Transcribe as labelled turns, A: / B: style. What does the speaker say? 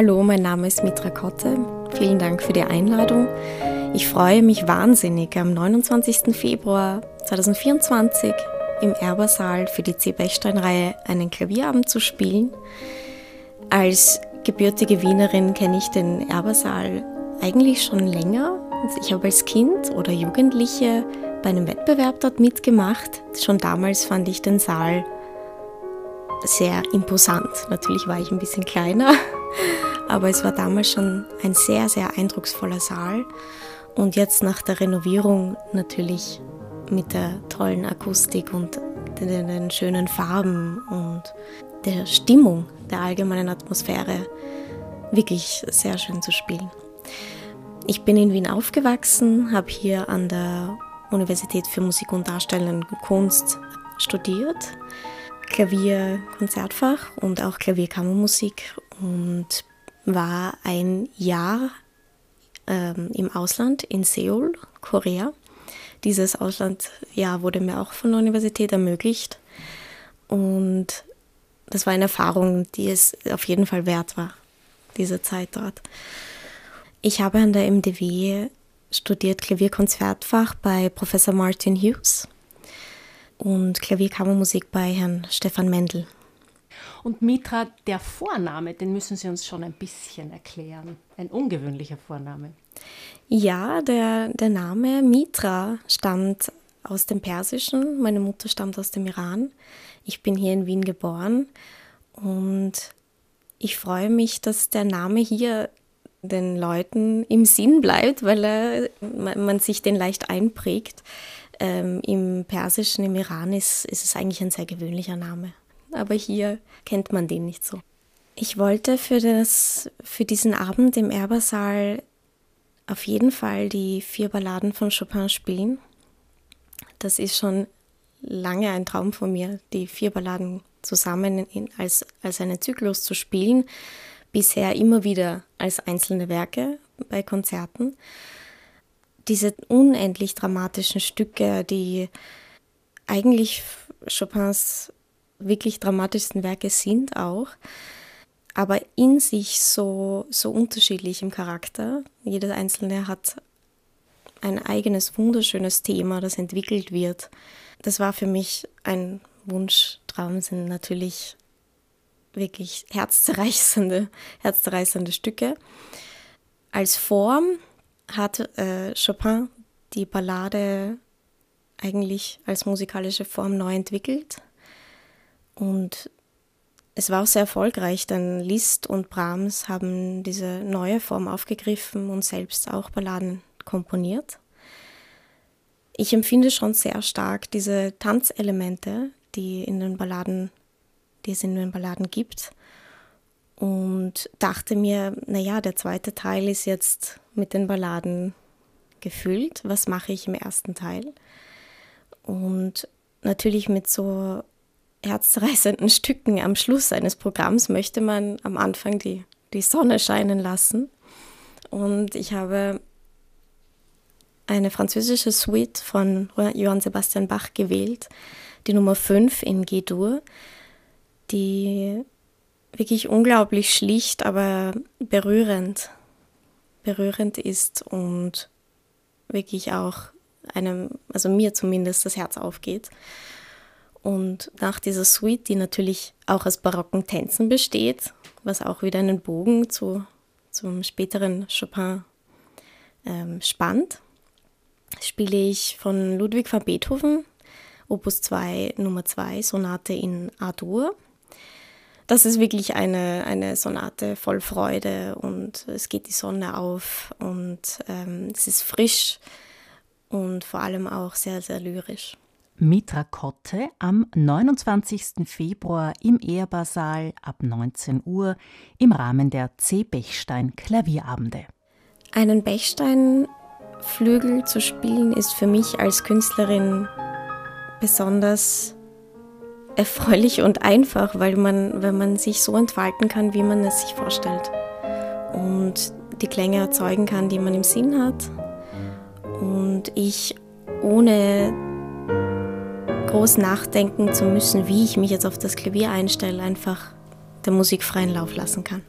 A: Hallo, mein Name ist Mitra Kotte. Vielen Dank für die Einladung. Ich freue mich wahnsinnig, am 29. Februar 2024 im Erbersaal für die C. Bechstein-Reihe einen Klavierabend zu spielen. Als gebürtige Wienerin kenne ich den Erbersaal eigentlich schon länger. Ich habe als Kind oder Jugendliche bei einem Wettbewerb dort mitgemacht. Schon damals fand ich den Saal sehr imposant. Natürlich war ich ein bisschen kleiner, aber es war damals schon ein sehr, sehr eindrucksvoller Saal. Und jetzt nach der Renovierung natürlich mit der tollen Akustik und den, schönen Farben und der Stimmung, der allgemeinen Atmosphäre wirklich sehr schön zu spielen. Ich bin in Wien aufgewachsen, habe hier an der Universität für Musik und Darstellende Kunst studiert, Klavier, Konzertfach und auch Klavierkammermusik und war ein Jahr ähm, im Ausland in Seoul, Korea. Dieses Auslandsjahr wurde mir auch von der Universität ermöglicht und das war eine Erfahrung, die es auf jeden Fall wert war, diese Zeit dort. Ich habe an der MDW studiert Klavierkonzertfach bei Professor Martin Hughes und Klavierkammermusik bei Herrn Stefan Mendel.
B: Und Mitra, der Vorname, den müssen Sie uns schon ein bisschen erklären. Ein ungewöhnlicher Vorname.
A: Ja, der, der Name Mitra stammt aus dem Persischen. Meine Mutter stammt aus dem Iran. Ich bin hier in Wien geboren und ich freue mich, dass der Name hier den Leuten im Sinn bleibt, weil er, man sich den leicht einprägt. Ähm, Im Persischen, im Iran ist, ist es eigentlich ein sehr gewöhnlicher Name. Aber hier kennt man den nicht so. Ich wollte für, das, für diesen Abend im Erbersaal auf jeden Fall die vier Balladen von Chopin spielen. Das ist schon lange ein Traum von mir, die vier Balladen zusammen in, als, als einen Zyklus zu spielen bisher immer wieder als einzelne Werke bei Konzerten. Diese unendlich dramatischen Stücke, die eigentlich Chopins wirklich dramatischsten Werke sind auch, aber in sich so, so unterschiedlich im Charakter. Jeder einzelne hat ein eigenes wunderschönes Thema, das entwickelt wird. Das war für mich ein Wunschtraum, sind natürlich wirklich herzzerreißende, herzzerreißende Stücke. Als Form hat äh, Chopin die Ballade eigentlich als musikalische Form neu entwickelt. Und es war auch sehr erfolgreich, denn Liszt und Brahms haben diese neue Form aufgegriffen und selbst auch Balladen komponiert. Ich empfinde schon sehr stark diese Tanzelemente, die in den Balladen die es in den Balladen gibt. Und dachte mir, naja, der zweite Teil ist jetzt mit den Balladen gefüllt. Was mache ich im ersten Teil? Und natürlich mit so herzreißenden Stücken am Schluss eines Programms möchte man am Anfang die, die Sonne scheinen lassen. Und ich habe eine französische Suite von Johann Sebastian Bach gewählt, die Nummer 5 in G-Dur die wirklich unglaublich schlicht, aber berührend, berührend ist und wirklich auch einem, also mir zumindest, das Herz aufgeht. Und nach dieser Suite, die natürlich auch aus barocken Tänzen besteht, was auch wieder einen Bogen zu, zum späteren Chopin ähm, spannt, spiele ich von Ludwig van Beethoven, Opus 2, Nummer 2, Sonate in A-Dur das ist wirklich eine, eine Sonate voll Freude und es geht die Sonne auf und ähm, es ist frisch und vor allem auch sehr, sehr lyrisch.
B: Mitra Kotte am 29. Februar im Ehrbarsaal ab 19 Uhr im Rahmen der C. Bechstein Klavierabende.
A: Einen Bechstein-Flügel zu spielen ist für mich als Künstlerin besonders erfreulich und einfach, weil man, wenn man sich so entfalten kann, wie man es sich vorstellt. Und die Klänge erzeugen kann, die man im Sinn hat. Und ich ohne groß nachdenken zu müssen, wie ich mich jetzt auf das Klavier einstelle, einfach der Musik freien Lauf lassen kann.